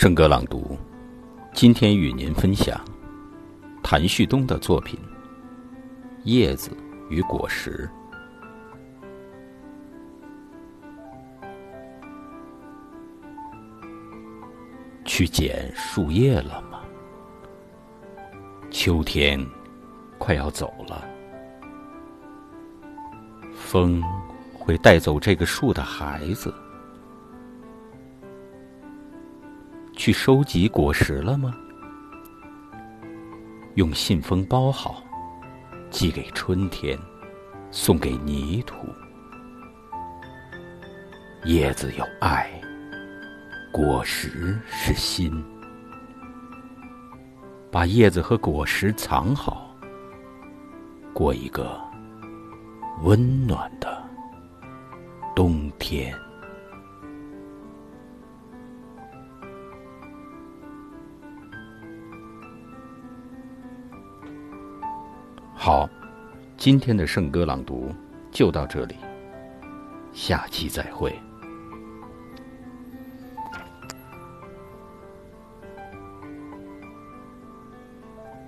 圣歌朗读，今天与您分享谭旭东的作品《叶子与果实》。去捡树叶了吗？秋天快要走了，风会带走这个树的孩子。去收集果实了吗？用信封包好，寄给春天，送给泥土。叶子有爱，果实是心。把叶子和果实藏好，过一个温暖的冬天。好，今天的圣歌朗读就到这里，下期再会。